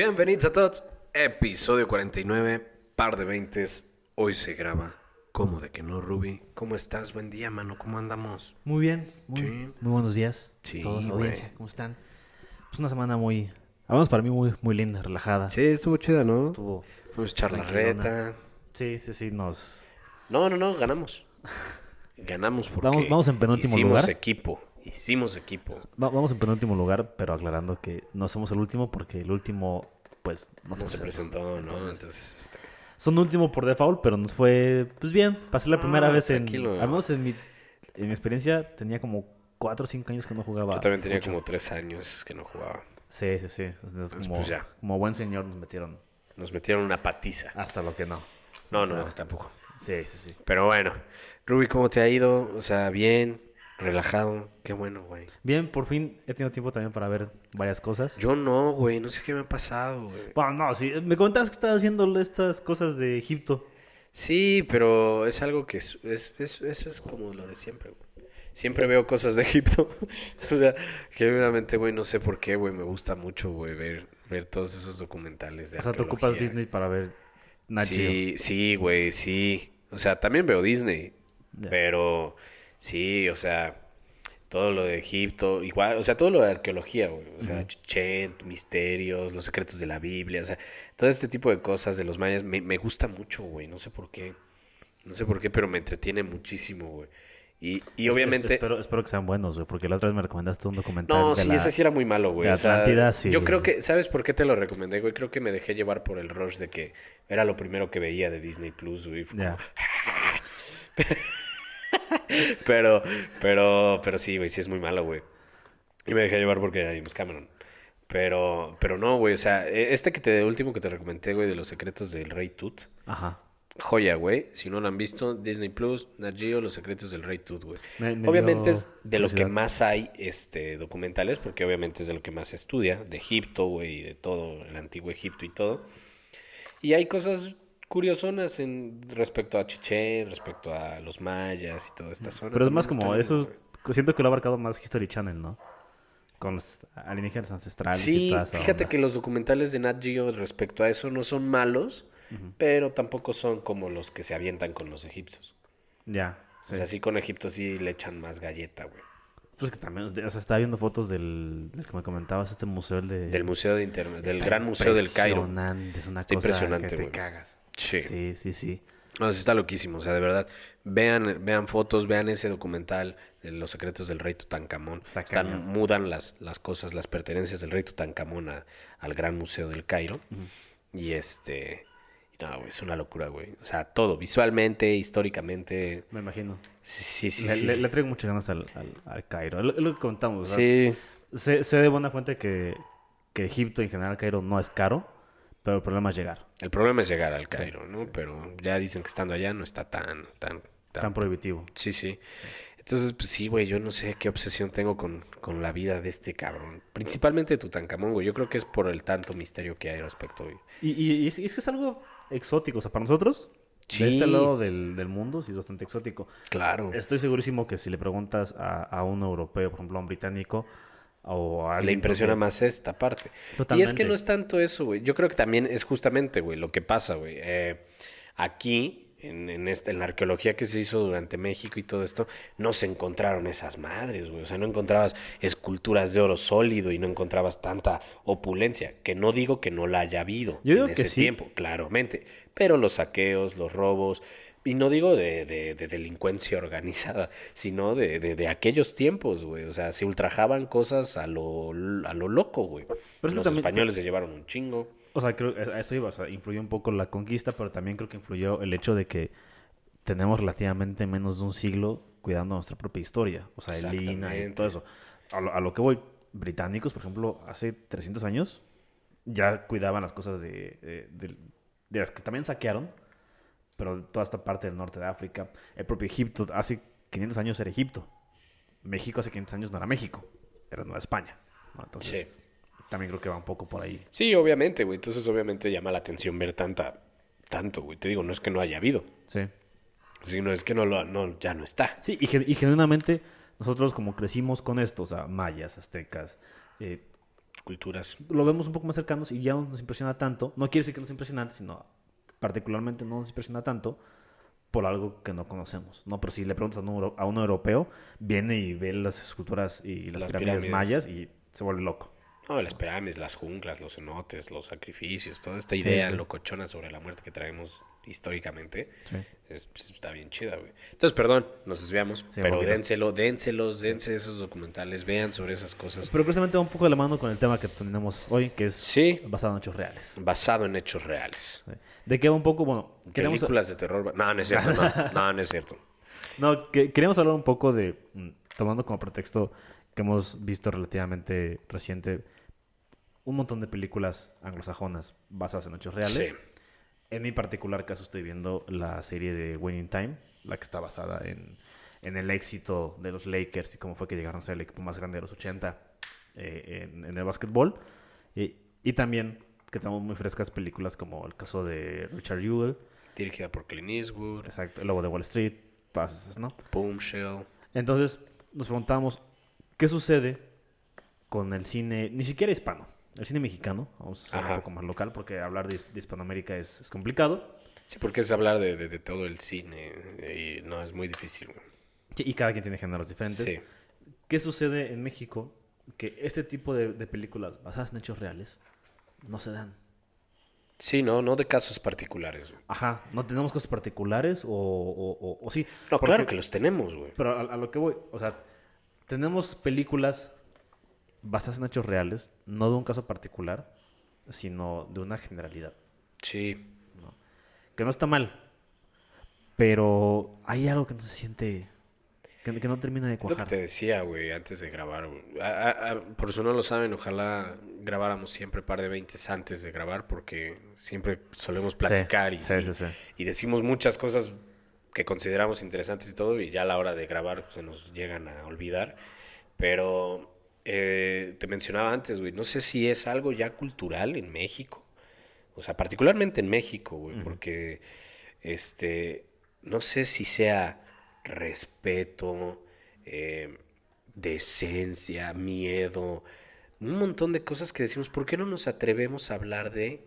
Bienvenidos a todos. Episodio 49, par de veintes. Hoy se graba. ¿Cómo de que no, Ruby? ¿Cómo estás? Buen día, mano. ¿Cómo andamos? Muy bien, muy, Sí. muy buenos días. Sí, todos, güey. audiencia, ¿cómo están? Pues una semana muy, vamos para mí muy, muy linda, relajada. Sí, estuvo chida, ¿no? Estuvo, Fuimos a echar la tranquilona. reta. sí, sí, sí, nos, No, no, no, ganamos. Ganamos porque Vamos- vamos en penúltimo hicimos lugar. equipo. Hicimos equipo. va- vamos en penúltimo lugar, pero aclarando que no somos el último porque el último, pues, no, No se presentó, ¿no? Entonces, Entonces, este... son último por default, pero nos fue, pues bien, pasé la primera Ah, vez en, tranquilo. al menos en mi, en mi experiencia, tenía como cuatro o cinco años que no jugaba. Yo también tenía como tres años que no jugaba. Sí, sí, sí. Entonces, Pues, como, pues, ya. como buen señor nos metieron Nos metieron una patiza. hasta lo que no. No, o no, tampoco. Sí, sí, sí. Pero bueno, Ruby, ¿cómo te ha ido? O sea, bien, relajado. Qué bueno, güey. Bien, por fin he tenido tiempo también para ver varias cosas. Yo no, güey, no sé qué me ha pasado, güey. Bueno, no, sí, me comentabas que estabas viendo estas cosas de Egipto. Sí, pero es algo que es, es- es- eso es como lo de siempre, güey. Siempre veo cosas de Egipto. o sea, genuinamente, güey, no sé por qué, güey, me gusta mucho, güey, ver, ver todos esos documentales de O sea, te ocupas. Disney para ver Nat. Sí, sí, güey, sí. O sea, también veo Disney, pero sí, o sea, todo lo de Egipto, igual, o sea, todo lo de arqueología, güey. O sea, Ujú. Chichén, misterios, los secretos de la Biblia, o sea, todo este tipo de cosas de los mayas me, me gusta mucho, güey. No sé por qué. No sé por qué, pero me entretiene muchísimo, güey. Y, y obviamente... es- espero, espero que sean buenos, güey, porque la otra vez me recomendaste un documental No, de sí, la- ese sí era muy malo, güey. de O sea, Atlántida, sí. yo creo que, ¿sabes por qué te lo recomendé, güey? Creo que me dejé llevar por el rush de que era lo primero que veía de Disney Plus, güey. Fue Ya. Pero, pero, pero sí, güey, sí es muy malo, güey. Y me dejé llevar porque era James Cameron. Pero, pero no, güey, o sea, e- este que te, último que te recomendé, güey, de los secretos del Rey Tut. Ajá. Joya, güey. Si no lo han visto, Disney Plus, Nat Geo, Los secretos del Rey Tut, güey. Me- me Obviamente es de lo que más hay este, documentales, porque obviamente es de lo que más se estudia, de Egipto, güey, y de todo, el antiguo Egipto y todo. Y hay cosas curiosonas en respecto a Chichén, respecto a los mayas y toda esta zona. Pero es más como eso, siento que lo ha abarcado más History Channel, ¿no? Con los alienígenas ancestrales y Sí, toda esa fíjate onda. que los documentales de Nat Geo respecto a eso no son malos, pero tampoco son como los que se avientan con los egipcios. Ya, sí. O sea, sí con Egipto sí le echan más galleta, güey. Pues que también, o sea, estaba viendo fotos del, del que me comentabas, este museo el de... Del Museo de Internet, del Gran Museo del Cairo. Impresionante, es una Está cosa impresionante, que te güey. cagas. Sí. Sí, sí, sí. No, sí está loquísimo, o sea, de verdad. Vean, vean fotos, vean ese documental de los secretos del rey Tutankamón. Está Están, mudan las, las cosas, las pertenencias del rey Tutankamón a- al Gran Museo del Cairo. Y este... No, güey, es una locura, güey. O sea, todo, visualmente, históricamente. Me imagino. Sí, sí, sí. le, sí, le- sí. le traigo muchas ganas al, al, al Cairo. Es lo, lo que contamos, ¿verdad? Sí, Sé, sé de buena fuente que, que Egipto, en general, Cairo no es caro, pero el problema es llegar. el problema es llegar al Cairo, ¿no? Pero ya dicen que estando allá no está tan, tan, tan Tan prohibitivo. Sí, sí. Entonces, pues sí, güey, yo no sé qué obsesión tengo con, con la vida de este cabrón. Principalmente de Tutankamón, güey. Yo creo que es por el tanto misterio que hay respecto, güey. Y, y- y es, y es que es algo exótico. O sea, para nosotros, Sí. de este lado del, del mundo, sí es bastante exótico. Claro. Estoy segurísimo que si le preguntas a, a un europeo, por ejemplo, a un británico, o a Le impresiona más esta parte. Y es que no es tanto eso, güey. Yo creo que también es justamente, güey, lo que pasa, güey. Eh, aquí, en, en, esta, en la arqueología que se hizo durante México y todo esto, no se encontraron esas madres, güey. O sea, no encontrabas esculturas de oro sólido y no encontrabas tanta opulencia. Que no digo que no la haya habido Yo digo en que ese sí. tiempo, claramente. Pero los saqueos, los robos, y no digo de, de- de delincuencia organizada, sino de, de- aquellos tiempos, güey. O sea, se ultrajaban cosas a lo, a lo loco, güey. Pero Los también- españoles se llevaron un chingo. O sea, creo a eso iba, o sea, influyó un poco la conquista, pero también creo que influyó el hecho de que tenemos relativamente menos de un siglo cuidando nuestra propia historia, o sea, el INA y todo eso. A lo, a lo que voy, británicos, por ejemplo, hace 300 años ya cuidaban las cosas de, de, de- de las que también saquearon, pero toda esta parte del norte de África, el propio Egipto, hace 500 años era Egipto. México hace 500 años no era México, era Nueva España. ¿no? Entonces, Sí. también creo que va un poco por ahí. Sí, obviamente, güey. Entonces, obviamente llama la atención ver tanta, tanto, güey. Te digo, no es que no haya habido, Sí. sino es que no lo, no, ya no está. Sí, y, gen- y genuinamente nosotros como crecimos con esto, o sea, mayas, aztecas, eh, culturas. Lo vemos un poco más cercanos y ya no nos impresiona tanto. No quiere decir que no es impresionante, sino particularmente no nos impresiona tanto por algo que no conocemos, ¿no? Pero si le preguntas a un, a un europeo, viene y ve las esculturas y las, pirámides, mayas y se vuelve loco. No, las pirámides, las junglas, los cenotes, los sacrificios, toda esta idea locochona sobre la muerte que traemos históricamente es, pues, está bien chida, güey. Entonces, perdón, nos desviamos, pero dénselo, dénselos, dense esos documentales, vean sobre esas cosas. Pero precisamente va un poco de la mano con el tema que tenemos hoy, que es basado en hechos reales. Basado en hechos reales. ¿De qué va un poco? Bueno, queremos... Películas de terror. No, no es cierto, no, no, no es cierto. No, que, queríamos hablar un poco de, mm, tomando como pretexto que hemos visto relativamente reciente, un montón de películas anglosajonas basadas en hechos reales. En mi particular caso estoy viendo la serie de Winning Time, la que está basada en, el éxito de los Lakers y cómo fue que llegaron a ser el equipo más grande de los 80 eh, en, el básquetbol. Y, también que tenemos muy frescas películas como el caso de Richard Jewell. Dirigida por Clint Eastwood. Exacto, El Lobo de Wall Street, todas esas, ¿no? Boomshell. Entonces nos preguntamos, ¿qué sucede con el cine, ni siquiera hispano? El cine mexicano, vamos a ser un poco más local, porque hablar de, Hispanoamérica es, complicado. Sí, porque es hablar de, todo el cine y no, es muy difícil. y cada quien tiene géneros diferentes. Sí. ¿Qué sucede en México? Que este tipo de, películas basadas en hechos reales no se dan. Sí, no, no de casos particulares. Ajá, no tenemos casos particulares o, o, sí. No, claro que los tenemos, güey. Pero a, lo que voy, o sea, tenemos películas basadas en hechos reales, no de un caso particular, sino de una generalidad. Sí. Que no está mal, pero hay algo que no se siente, que, no termina de cuajar. Lo que te decía, güey, antes de grabar. por eso no lo saben, ojalá grabáramos siempre par de veintes antes de grabar, porque siempre solemos platicar y, y, decimos muchas cosas que consideramos interesantes y todo, y ya a la hora de grabar se nos llegan a olvidar. Pero eh, te mencionaba antes, güey, no sé si es algo ya cultural en México. O sea, particularmente en México, güey, porque este, no sé si sea respeto, eh, decencia, miedo, un montón de cosas que decimos, ¿por qué no nos atrevemos a hablar de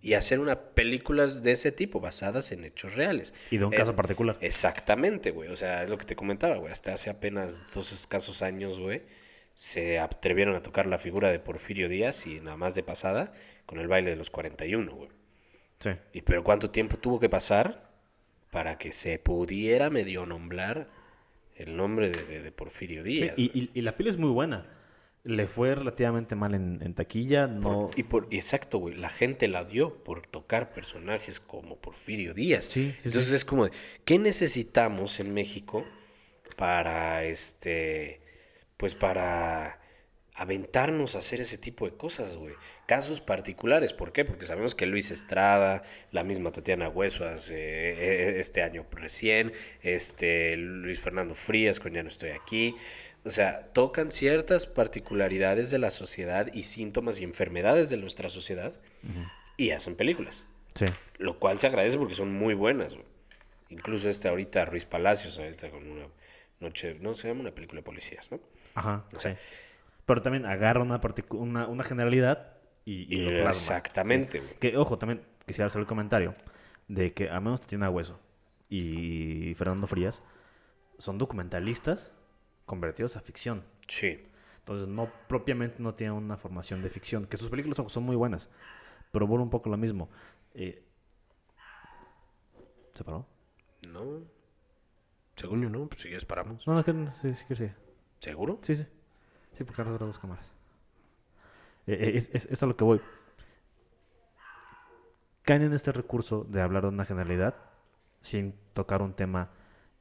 y hacer una películas de ese tipo, basadas en hechos reales. Y de un caso particular. Exactamente, güey. O sea, es lo que te comentaba, güey. Hasta hace apenas dos escasos años, güey se atrevieron a tocar la figura de Porfirio Díaz y nada más de pasada con el baile de los 41, güey. Sí. Y pero cuánto tiempo tuvo que pasar para que se pudiera medio nombrar el nombre de, Porfirio Díaz. y, y, la peli es muy buena. Le fue relativamente mal en, taquilla, no... y por, exacto, güey, la gente la dio por tocar personajes como Porfirio Díaz. Sí, Entonces es como, ¿qué necesitamos en México para este pues para aventarnos a hacer ese tipo de cosas, güey. Casos particulares, ¿por qué? Porque sabemos que Luis Estrada, la misma Tatiana Huesuas eh, eh, este año recién, este Luis Fernando Frías con Ya no estoy aquí. O sea, tocan ciertas particularidades de la sociedad y síntomas y enfermedades de nuestra sociedad y hacen películas. Sí. Lo cual se agradece porque son muy buenas, güey. Incluso este ahorita Ruiz Palacios, ahorita con una noche, no se llama una película de policías, ¿no? Ajá. O sea, Pero también agarra una, una, una generalidad y, lo plasma. Exactamente. Que, ojo, también quisiera hacer el comentario de que a menos Tatiana Hueso y Fernando Frías son documentalistas convertidos a ficción. Sí. Entonces, no propiamente no tienen una formación de ficción, que sus películas son, muy buenas, pero por un poco lo mismo. Eh, ¿Se paró? No. Según yo no, pues si quieres paramos. No, no, que sí, sí, sí. ¿Seguro? Sí, sí. Sí, porque están dos cámaras. Eh, eh, es, es, es, a lo que voy. Caen en este recurso de hablar de una generalidad sin tocar un tema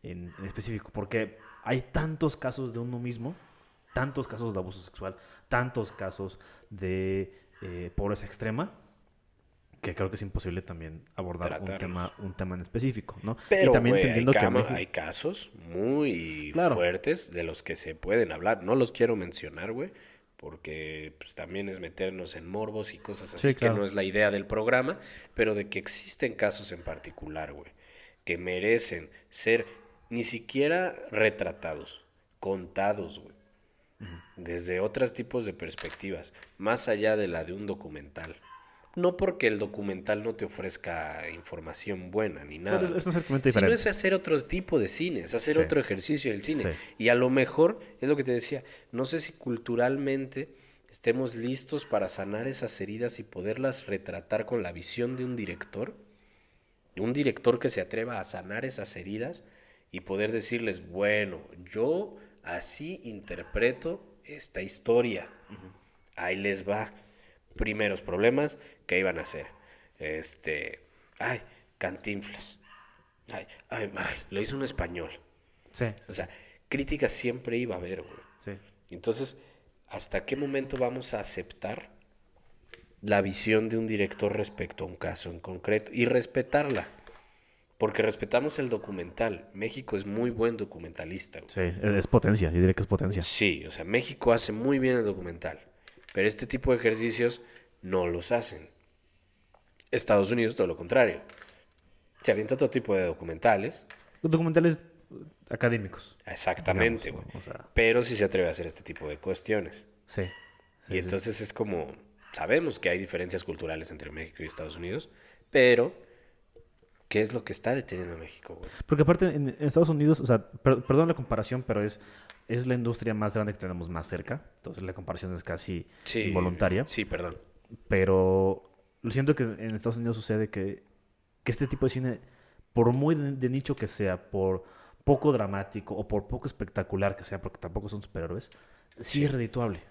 en, específico. Porque hay tantos casos de uno mismo, tantos casos de abuso sexual, tantos casos de eh, pobreza extrema, que creo que es imposible también abordar un tema, un tema en específico, ¿no? Pero, y también entendiendo que hay casos muy fuertes de los que se pueden hablar. No los quiero mencionar, güey, porque pues, también es meternos en morbos y cosas así, que no es la idea del programa, pero de que existen casos en particular, güey, que merecen ser ni siquiera retratados, contados, güey. desde otros tipos de perspectivas, más allá de la de un documental. No porque el documental no te ofrezca información buena ni nada. Pero es, es un sino es hacer otro tipo de cine, es hacer otro ejercicio del cine. Y a lo mejor, es lo que te decía, no sé si culturalmente estemos listos para sanar esas heridas y poderlas retratar con la visión de un director. Un director que se atreva a sanar esas heridas y poder decirles, bueno, yo así interpreto esta historia. Ahí les va. Primeros problemas que iban a hacer. Este, ay, cantinflas. Ay, ay, ay, lo hizo un español. Sí. O sea, crítica siempre iba a haber, güey. Sí. Entonces, ¿hasta qué momento vamos a aceptar la visión de un director respecto a un caso en concreto y respetarla? Porque respetamos el documental. México es muy buen documentalista. Sí, es potencia, yo diría que es potencia. Sí, o sea, México hace muy bien el documental. Pero este tipo de ejercicios no los hacen. Estados Unidos, todo lo contrario. Se avienta todo tipo de documentales. Documentales académicos. Exactamente, Pero sí se atreve a hacer este tipo de cuestiones. Sí. y entonces es como, sabemos que hay diferencias culturales entre México y Estados Unidos, pero ¿qué es lo que está deteniendo a México? Porque aparte en, Estados Unidos, o sea, perdón la comparación, pero es, es la industria más grande que tenemos más cerca, entonces la comparación es casi involuntaria. Sí, perdón. Pero lo siento que en Estados Unidos sucede que, que este tipo de cine, por muy de nicho que sea, por poco dramático o por poco espectacular que sea, porque tampoco son superhéroes, sí, es redituable.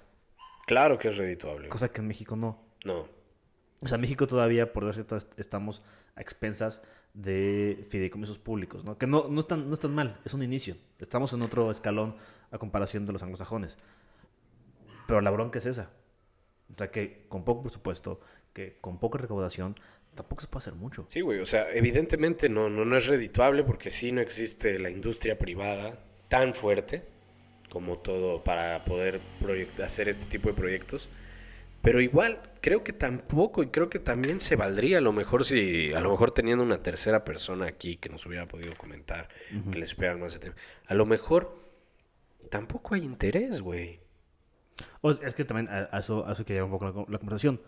Claro que es redituable. Cosa que en México no. No. O sea, México todavía, por decirlo, estamos a expensas de fideicomisos públicos, ¿no? Que no, no, están, no están mal, es un inicio. Estamos en otro escalón a comparación de los anglosajones. Pero la bronca es esa. O sea, que con poco presupuesto, que con poca recaudación, tampoco se puede hacer mucho. Sí, güey, o sea, evidentemente no, no, no es redituable porque sí no existe la industria privada tan fuerte como todo para poder hacer este tipo de proyectos. Pero igual, creo que tampoco, y creo que también se valdría a lo mejor si, a lo mejor teniendo una tercera persona aquí que nos hubiera podido comentar, que les esperan más tema. A lo mejor tampoco hay interés, güey. es que también a, eso, a eso quería un poco la conversación.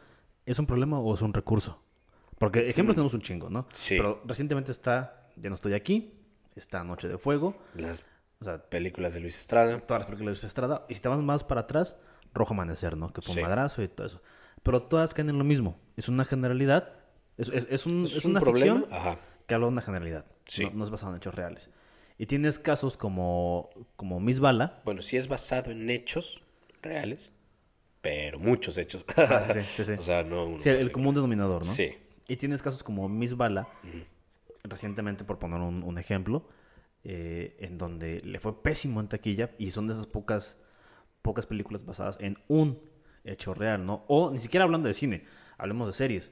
¿Es un problema o es un recurso? Porque ejemplos mm. tenemos un chingo, ¿no? Sí. Pero recientemente está Ya no estoy aquí, está Noche de Fuego. Las o sea, películas de Luis Estrada. Todas las películas de Luis Estrada. Y si te vas más para atrás, Rojo Amanecer, ¿no? Que fue un madrazo y todo eso. Pero todas caen en lo mismo. Es una generalidad. Es, es, un, es, una problema? ficción Ajá. que habla de una generalidad. Sí. No, es basado en hechos reales. Y tienes casos como, como Miss Bala. Bueno, sí es basado en hechos reales, pero muchos hechos. Ah, sí, sí, sí, o sea, no Sí, el común denominador, ¿no? Sí. Y tienes casos como Miss Bala, recientemente por poner un, ejemplo, eh, en donde le fue pésimo en taquilla y son de esas pocas, pocas películas basadas en un hecho real, ¿no? O ni siquiera hablando de cine, hablemos de series.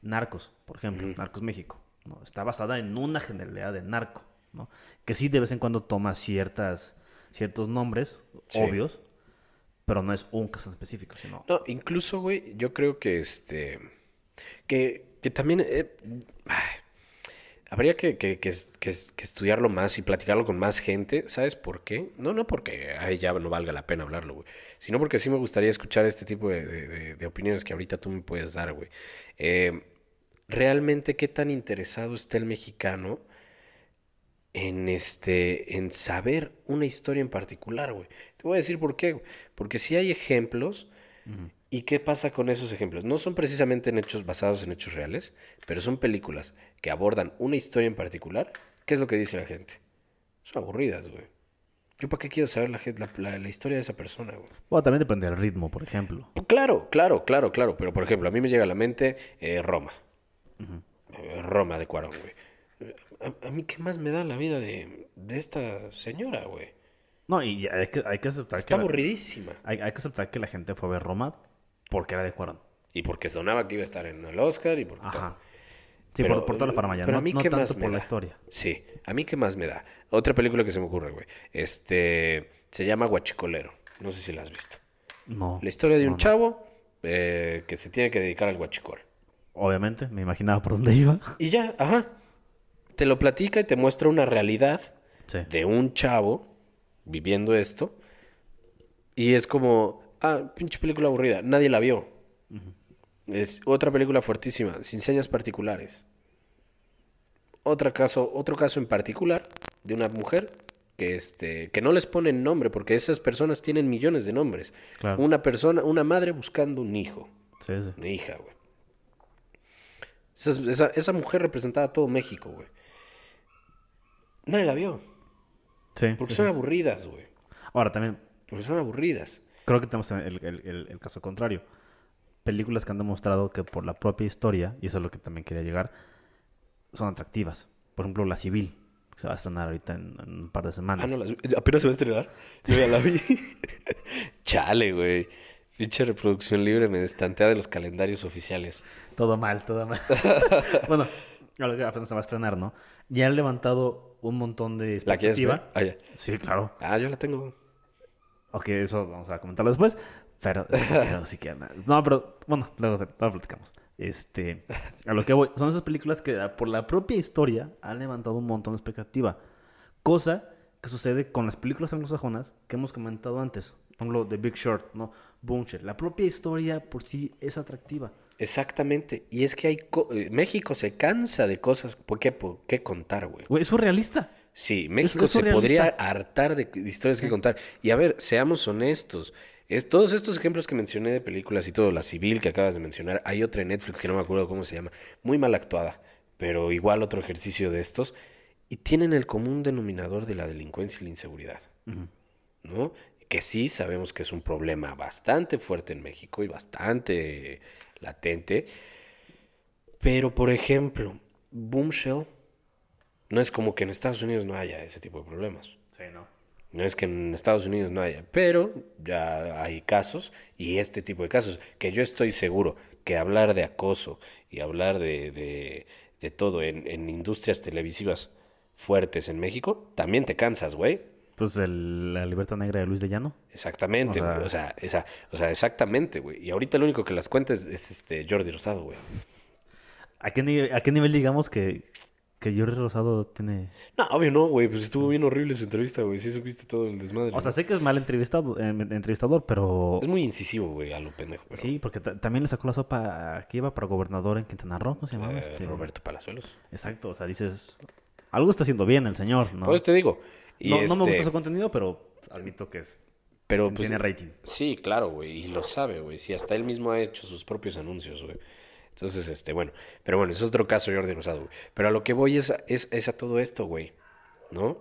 Narcos, por ejemplo, Narcos México, ¿no? Está basada en una generalidad de narco, ¿no? Que sí de vez en cuando toma ciertas, ciertos nombres obvios, pero no es un caso específico, sino... No, incluso, güey, yo creo que este... Que que también eh, habría que, que, estudiarlo más y platicarlo con más gente. ¿Sabes por qué? No, no porque ay, ya no valga la pena hablarlo, güey. Sino porque sí me gustaría escuchar este tipo de, opiniones que ahorita tú me puedes dar, güey. Eh, realmente, ¿qué tan interesado está el mexicano en, este, en saber una historia en particular, güey? Te voy a decir por qué. Porque si hay ejemplos... ¿Y qué pasa con esos ejemplos? No son precisamente en hechos basados en hechos reales, pero son películas que abordan una historia en particular. ¿Qué es lo que dice la gente? Son aburridas, güey. ¿Yo para qué quiero saber la, la, historia de esa persona, güey? Bueno, también depende del ritmo, por ejemplo. Pues claro, claro, claro, claro. Pero, por ejemplo, a mí me llega a la mente eh, Roma. Eh, Roma de Cuarón, güey. A, mí qué más me da la vida de, de esta señora, güey? No, y hay que, hay que aceptar Está aburridísima. hay, hay, que aceptar que la gente fue a ver Roma porque era de Cuarón. Y porque sonaba que iba a estar en el Oscar y porque Ajá. Sí, por, por, toda la farmacia. Pero a mí qué más por la historia. Sí, a mí qué más me da. Otra película que se me ocurre, güey. Este se llama Guachicolero. No sé si la has visto. No. La historia de un chavo eh, que se tiene que dedicar al guachicol. Obviamente, me imaginaba por dónde iba. Y ya, ajá. Te lo platica y te muestra una realidad de un chavo viviendo esto Y es como, ah, pinche película aburrida, nadie la vio. Es otra película fuertísima, sin señas particulares. Otra caso, otro caso en particular de una mujer que, este, que no les ponen nombre, porque esas personas tienen millones de nombres. Claro. Una persona, una madre buscando un hijo, Sí, sí. una hija, güey. Esa, esa- esa mujer representaba a todo México, güey. Nadie la vio, Sí, porque sí, son sí. aburridas, güey. Ahora también, Porque son aburridas. creo que tenemos el, el- el- el caso contrario. Películas que han demostrado que por la propia historia, y eso es lo que también quería llegar, son atractivas. Por ejemplo, La Civil, que se va a estrenar ahorita en, en un par de semanas. Ah, no, apenas se va a estrenar. Yo ya la vi. Chale, güey. Pinche reproducción libre me destantea de los calendarios oficiales. Todo mal, todo mal. bueno, ahora que apenas se va a estrenar, ¿no? Ya han levantado un montón de ¿La quieres ver? expectativa. Ah, ya. Sí, claro. Ah, yo la tengo. Ok, eso vamos a comentarlo después. Pero sí que No, pero bueno, luego, luego platicamos. Este, a lo que voy, son esas películas que ah, por la propia historia han levantado un montón de expectativa. Cosa que sucede con las películas anglosajonas que hemos comentado antes. Por ejemplo, The Big Short, ¿no? Boomshare. La propia historia por sí es atractiva. Exactamente. Y es que hay... co- eh, México se cansa de cosas por qué, por qué contar, güey. Güey, es surrealista. Sí, México es se podría hartar de de historias que contar. Y a ver, seamos honestos. Es, todos estos ejemplos que mencioné de películas y todo, la civil que acabas de mencionar, hay otra en Netflix que no me acuerdo cómo se llama, muy mal actuada, pero igual otro ejercicio de estos, y tienen el común denominador de la delincuencia y la inseguridad, ¿no? Que sí sabemos que es un problema bastante fuerte en México y bastante latente, pero por ejemplo, Boomshell no es como que en Estados Unidos no haya ese tipo de problemas. Sí, no. No es que en Estados Unidos no haya, pero ya hay casos y este tipo de casos que yo estoy seguro que hablar de acoso y hablar de, de, de todo en, en industrias televisivas fuertes en México, también te cansas, güey. Pues el- la libertad negra de Luis de Llano. Exactamente, O sea- güey. O sea, esa, o sea, exactamente, güey. Y ahorita lo único que las cuenta es, es, este Jordi Rosado, güey. ¿A qué, a qué nivel digamos que, que Jordi Rosado tiene... No, obvio no, güey. Pues estuvo bien horrible su entrevista, güey. Sí supiste todo el desmadre. O sea, sé que es mal entrevistado, eh, entrevistador, pero... Es muy incisivo, güey, a lo pendejo. pero, Sí, porque ta- también le sacó la sopa que iba para gobernador en Quintana Roo, ¿no se llamaba? eh, Este... Roberto Palazuelos. Exacto, o sea, dices... Algo está haciendo bien el señor, ¿no? Pues te digo. Y no, no me este, gusta su contenido, pero admito que es... Pero pues, tiene rating. Sí, claro, güey, y lo sabe, güey. Sí, hasta él mismo ha hecho sus propios anuncios, güey. Entonces, este, bueno, pero bueno, eso es otro caso Jordi Rosado, güey. Pero a lo que voy es, a- es, es a todo esto, güey, ¿no?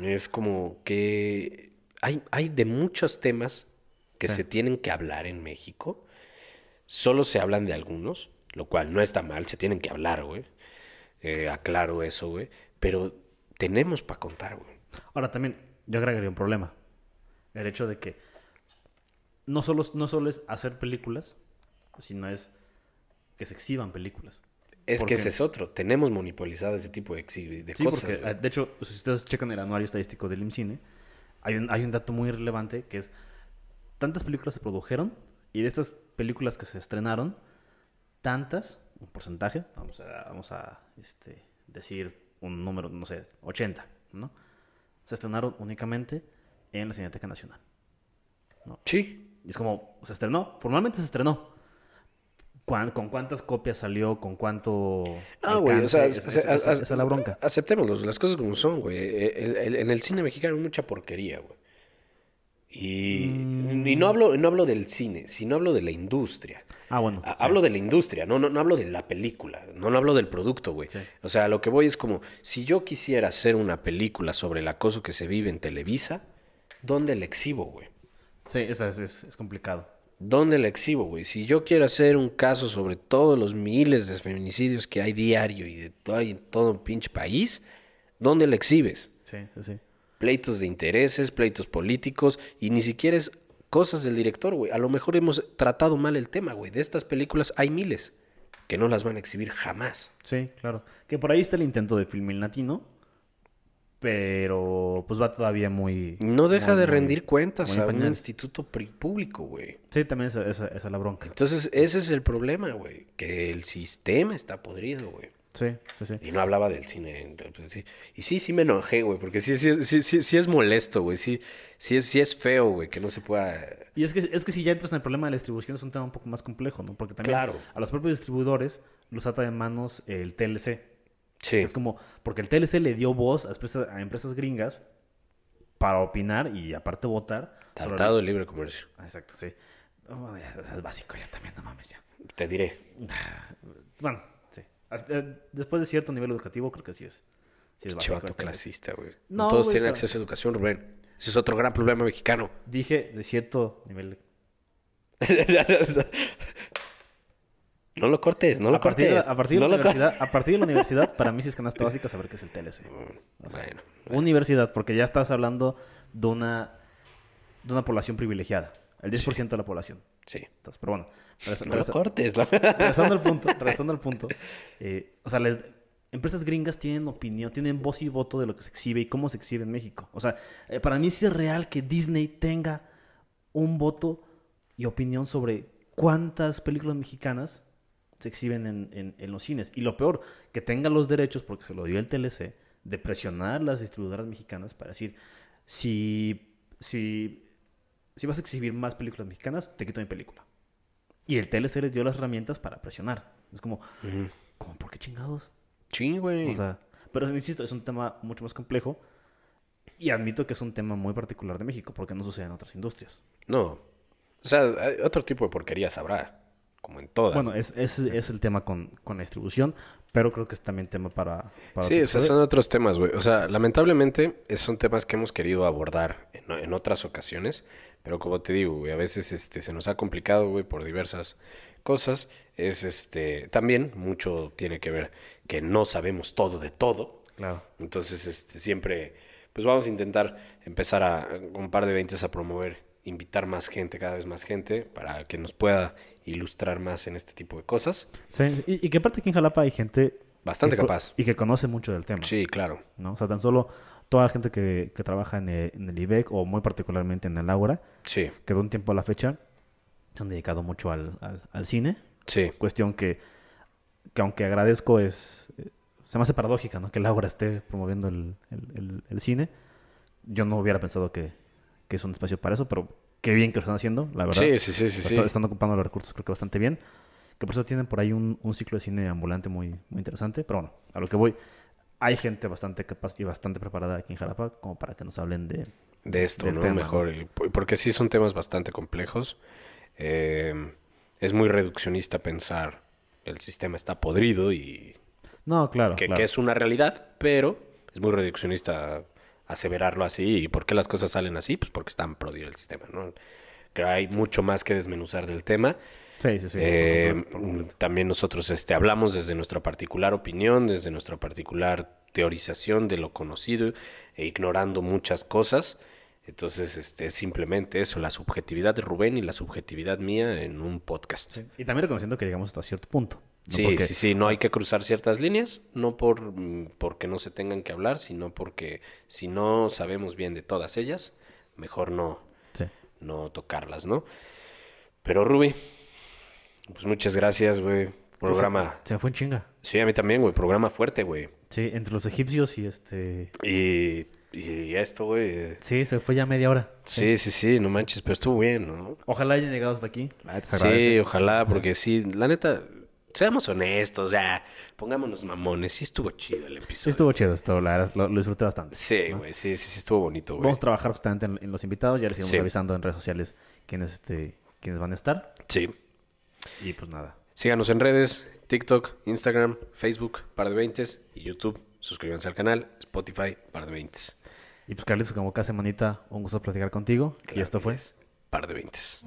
Es como que hay, hay de muchos temas que Sí. se tienen que hablar en México. Solo se hablan de algunos, lo cual no está mal, se tienen que hablar, güey. Eh, aclaro eso, güey. Pero tenemos para contar, güey. Ahora también, yo agregaría un problema. El hecho de que no solo, no solo es hacer películas, sino es que se exhiban películas. Es ¿Por que ese es otro. Tenemos monopolizado ese tipo de, de Sí, cosas. porque de hecho, si ustedes checan el anuario estadístico del IMCINE, hay un, hay un dato muy relevante que es tantas películas se produjeron y de estas películas que se estrenaron, tantas, un porcentaje, vamos a, vamos a este, decir un número, no sé, 80, ¿no? Se estrenaron únicamente en la Cineteca Nacional. Sí. Y es como, se estrenó, formalmente se estrenó. ¿Cuán- ¿Con cuántas copias salió? ¿Con cuánto... No, güey, o sea, es- Es- esa- la bronca. Aceptémoslo, las cosas como son, güey. Eh, en el cine mexicano hay mucha porquería, güey. Y, y Mm. no hablo, no hablo del cine, sino hablo de la industria. Ah, bueno. A- sí. Hablo de la industria, no, no, no hablo de la película, no, no hablo del producto, güey. Sí. O sea, lo que voy es como, si yo quisiera hacer una película sobre el acoso que se vive en Televisa, ¿dónde la exhibo, güey? Sí, esa es, es- es complicado. ¿Dónde la exhibo, güey? Si yo quiero hacer un caso sobre todos los miles de feminicidios que hay diario y de todo, en todo un pinche país, ¿dónde la exhibes? Sí, sí, sí. Pleitos de intereses, pleitos políticos y ni siquiera es cosas del director, güey. A lo mejor hemos tratado mal el tema, güey. De estas películas hay miles que no las van a exhibir jamás. Sí, claro. Que por ahí está el intento de Filmil Latino, pero pues va todavía muy... No deja muy- de muy- rendir cuentas muy a un instituto público, güey. Sí, también esa, esa- esa es la bronca. Entonces, ese es el problema, güey. Que el sistema está podrido, güey. Sí, sí, sí. Y no hablaba del cine. pues. Y sí, sí me enojé, güey, porque sí, sí, sí, sí, sí es molesto, güey. Sí, sí, es, sí es feo, güey, que no se pueda... Y es que, es que si ya entras en el problema de la distribución es un tema un poco más complejo, ¿no? Porque también Claro. a los propios distribuidores los ata de manos el TLC. Sí, Es como, porque el TLC le dio voz a empresas, a empresas gringas para opinar y aparte votar. tratado de libre comercio. Ah, exacto, sí. Oh, ya, es básico ya también, no mames ya. Te diré. Bueno, sí. Hasta- eh, Después de cierto nivel educativo creo que sí es. Sí es clasista, güey. No, No todos tienen pero- acceso a educación, Rubén. Ese es otro gran problema mexicano. Dije de cierto nivel. no lo cortes, no lo a, partir de, cortes. a, partir de no la lo cor- universidad, a partir de la universidad, para mí sí es canasta básica saber qué es el TLC. O sea, Bueno, Universidad, porque ya estás hablando de una, de una población privilegiada. El 10% de la población. sí. Entonces, pero bueno. No lo cortes. ¿no? regresando al punto, regresando al punto. eh, o sea, las empresas gringas tienen opinión, tienen voz y voto de lo que se exhibe y cómo se exhibe en México. O sea, eh, para mí sí es real que Disney tenga un voto y opinión sobre cuántas películas mexicanas se exhiben en, en- en los cines. Y lo peor, que tenga los derechos, porque se lo dio el TLC, de presionar las distribuidoras mexicanas para decir, si, si, si vas a exhibir más películas mexicanas, te quito mi película. Y el TLC les dio las herramientas para presionar. Es como, Ujú. ¿cómo por qué chingados? Sí, güey. O sea, pero insisto, es un tema mucho más complejo. Y admito que es un tema muy particular de México, porque no sucede en otras industrias. No. O sea, hay otro tipo de porquerías habrá. Como en todas. Bueno, es, es, es el tema con, con la distribución, pero creo que es también tema para... para Sí, esos son otros temas, güey. O sea, lamentablemente son temas que hemos querido abordar en, en otras ocasiones, pero como te digo, güey, a veces este, se nos ha complicado, güey, por diversas cosas. Es este, también mucho tiene que ver que no sabemos todo de todo. Claro. Entonces, este, siempre, pues vamos a intentar empezar a, con un par de veintes a promover, invitar más gente, cada vez más gente, para que nos pueda ilustrar más en este tipo de cosas. Sí, y, y que aparte aquí en Jalapa hay gente... Bastante capaz. Y que conoce mucho del tema. Sí, claro. ¿no? O sea, tan solo toda la gente que, que trabaja en el, en el IBEC o muy particularmente en el Ágora, Sí, que de un tiempo a la fecha se han dedicado mucho al, al, al cine. sí. Cuestión que, que aunque agradezco es... eh, se me hace paradójica, ¿no? Que el Ágora esté promoviendo el, el- el- cine. Yo no hubiera pensado que, que es un espacio para eso, pero qué bien que lo están haciendo, la verdad. Sí, sí, sí, sí, sí. Está- Están ocupando los recursos creo que bastante bien. Que por eso tienen por ahí un, un ciclo de cine ambulante muy, muy interesante. Pero bueno, a lo que voy, hay gente bastante capaz y bastante preparada aquí en Jalapa como para que nos hablen de... de esto, del ¿no? tema, Mejor, y por- porque sí son temas bastante complejos. Eh, es muy reduccionista pensar el sistema está podrido y No, claro. que, claro. que es una realidad, pero es muy reduccionista aseverarlo así. ¿Y por qué las cosas salen así? Pues porque está podrido el sistema, ¿no? Creo que hay mucho más que desmenuzar del tema. Sí, sí, sí. Eh, por- por- por- también nosotros este, hablamos desde nuestra particular opinión, desde nuestra particular teorización de lo conocido e ignorando muchas cosas. Entonces, este, es simplemente eso, la subjetividad de Rubén y la subjetividad mía en un podcast. sí. Y también reconociendo que llegamos hasta cierto punto. ¿no? Sí, Porque- sí, sí, no hay que cruzar ciertas líneas, no por mm, porque no se tengan que hablar, sino porque si no sabemos bien de todas ellas, mejor no, Sí. no tocarlas, ¿no? Pero Ruby, pues muchas gracias, güey. Programa, Se me fue en chinga. sí, a mí también, güey, programa fuerte, güey. Sí, entre los egipcios y este... Y, y esto, güey. Sí, se fue ya media hora. Sí, sí, sí, no manches, pero estuvo bien, ¿no? Ojalá hayan llegado hasta aquí. Se Sí, ojalá, porque sí, la neta, seamos honestos, ya, pongámonos mamones, sí estuvo chido el Sí, episodio. estuvo chido esto, la verdad, lo, lo disfruté bastante. Sí, güey, sí, sí, sí, estuvo bonito, güey. Vamos a trabajar justamente en, en los invitados, ya les iremos Sí. avisando en redes sociales quiénes, este, quiénes van a estar. Sí. Y pues nada. Síganos en redes, TikTok, Instagram, Facebook, Par de Veintes y YouTube. Suscríbanse al canal, Spotify, Par de Veintes. Y pues Carlitos, como cada semanita, un gusto platicar contigo. y esto fue es Par de Veintes.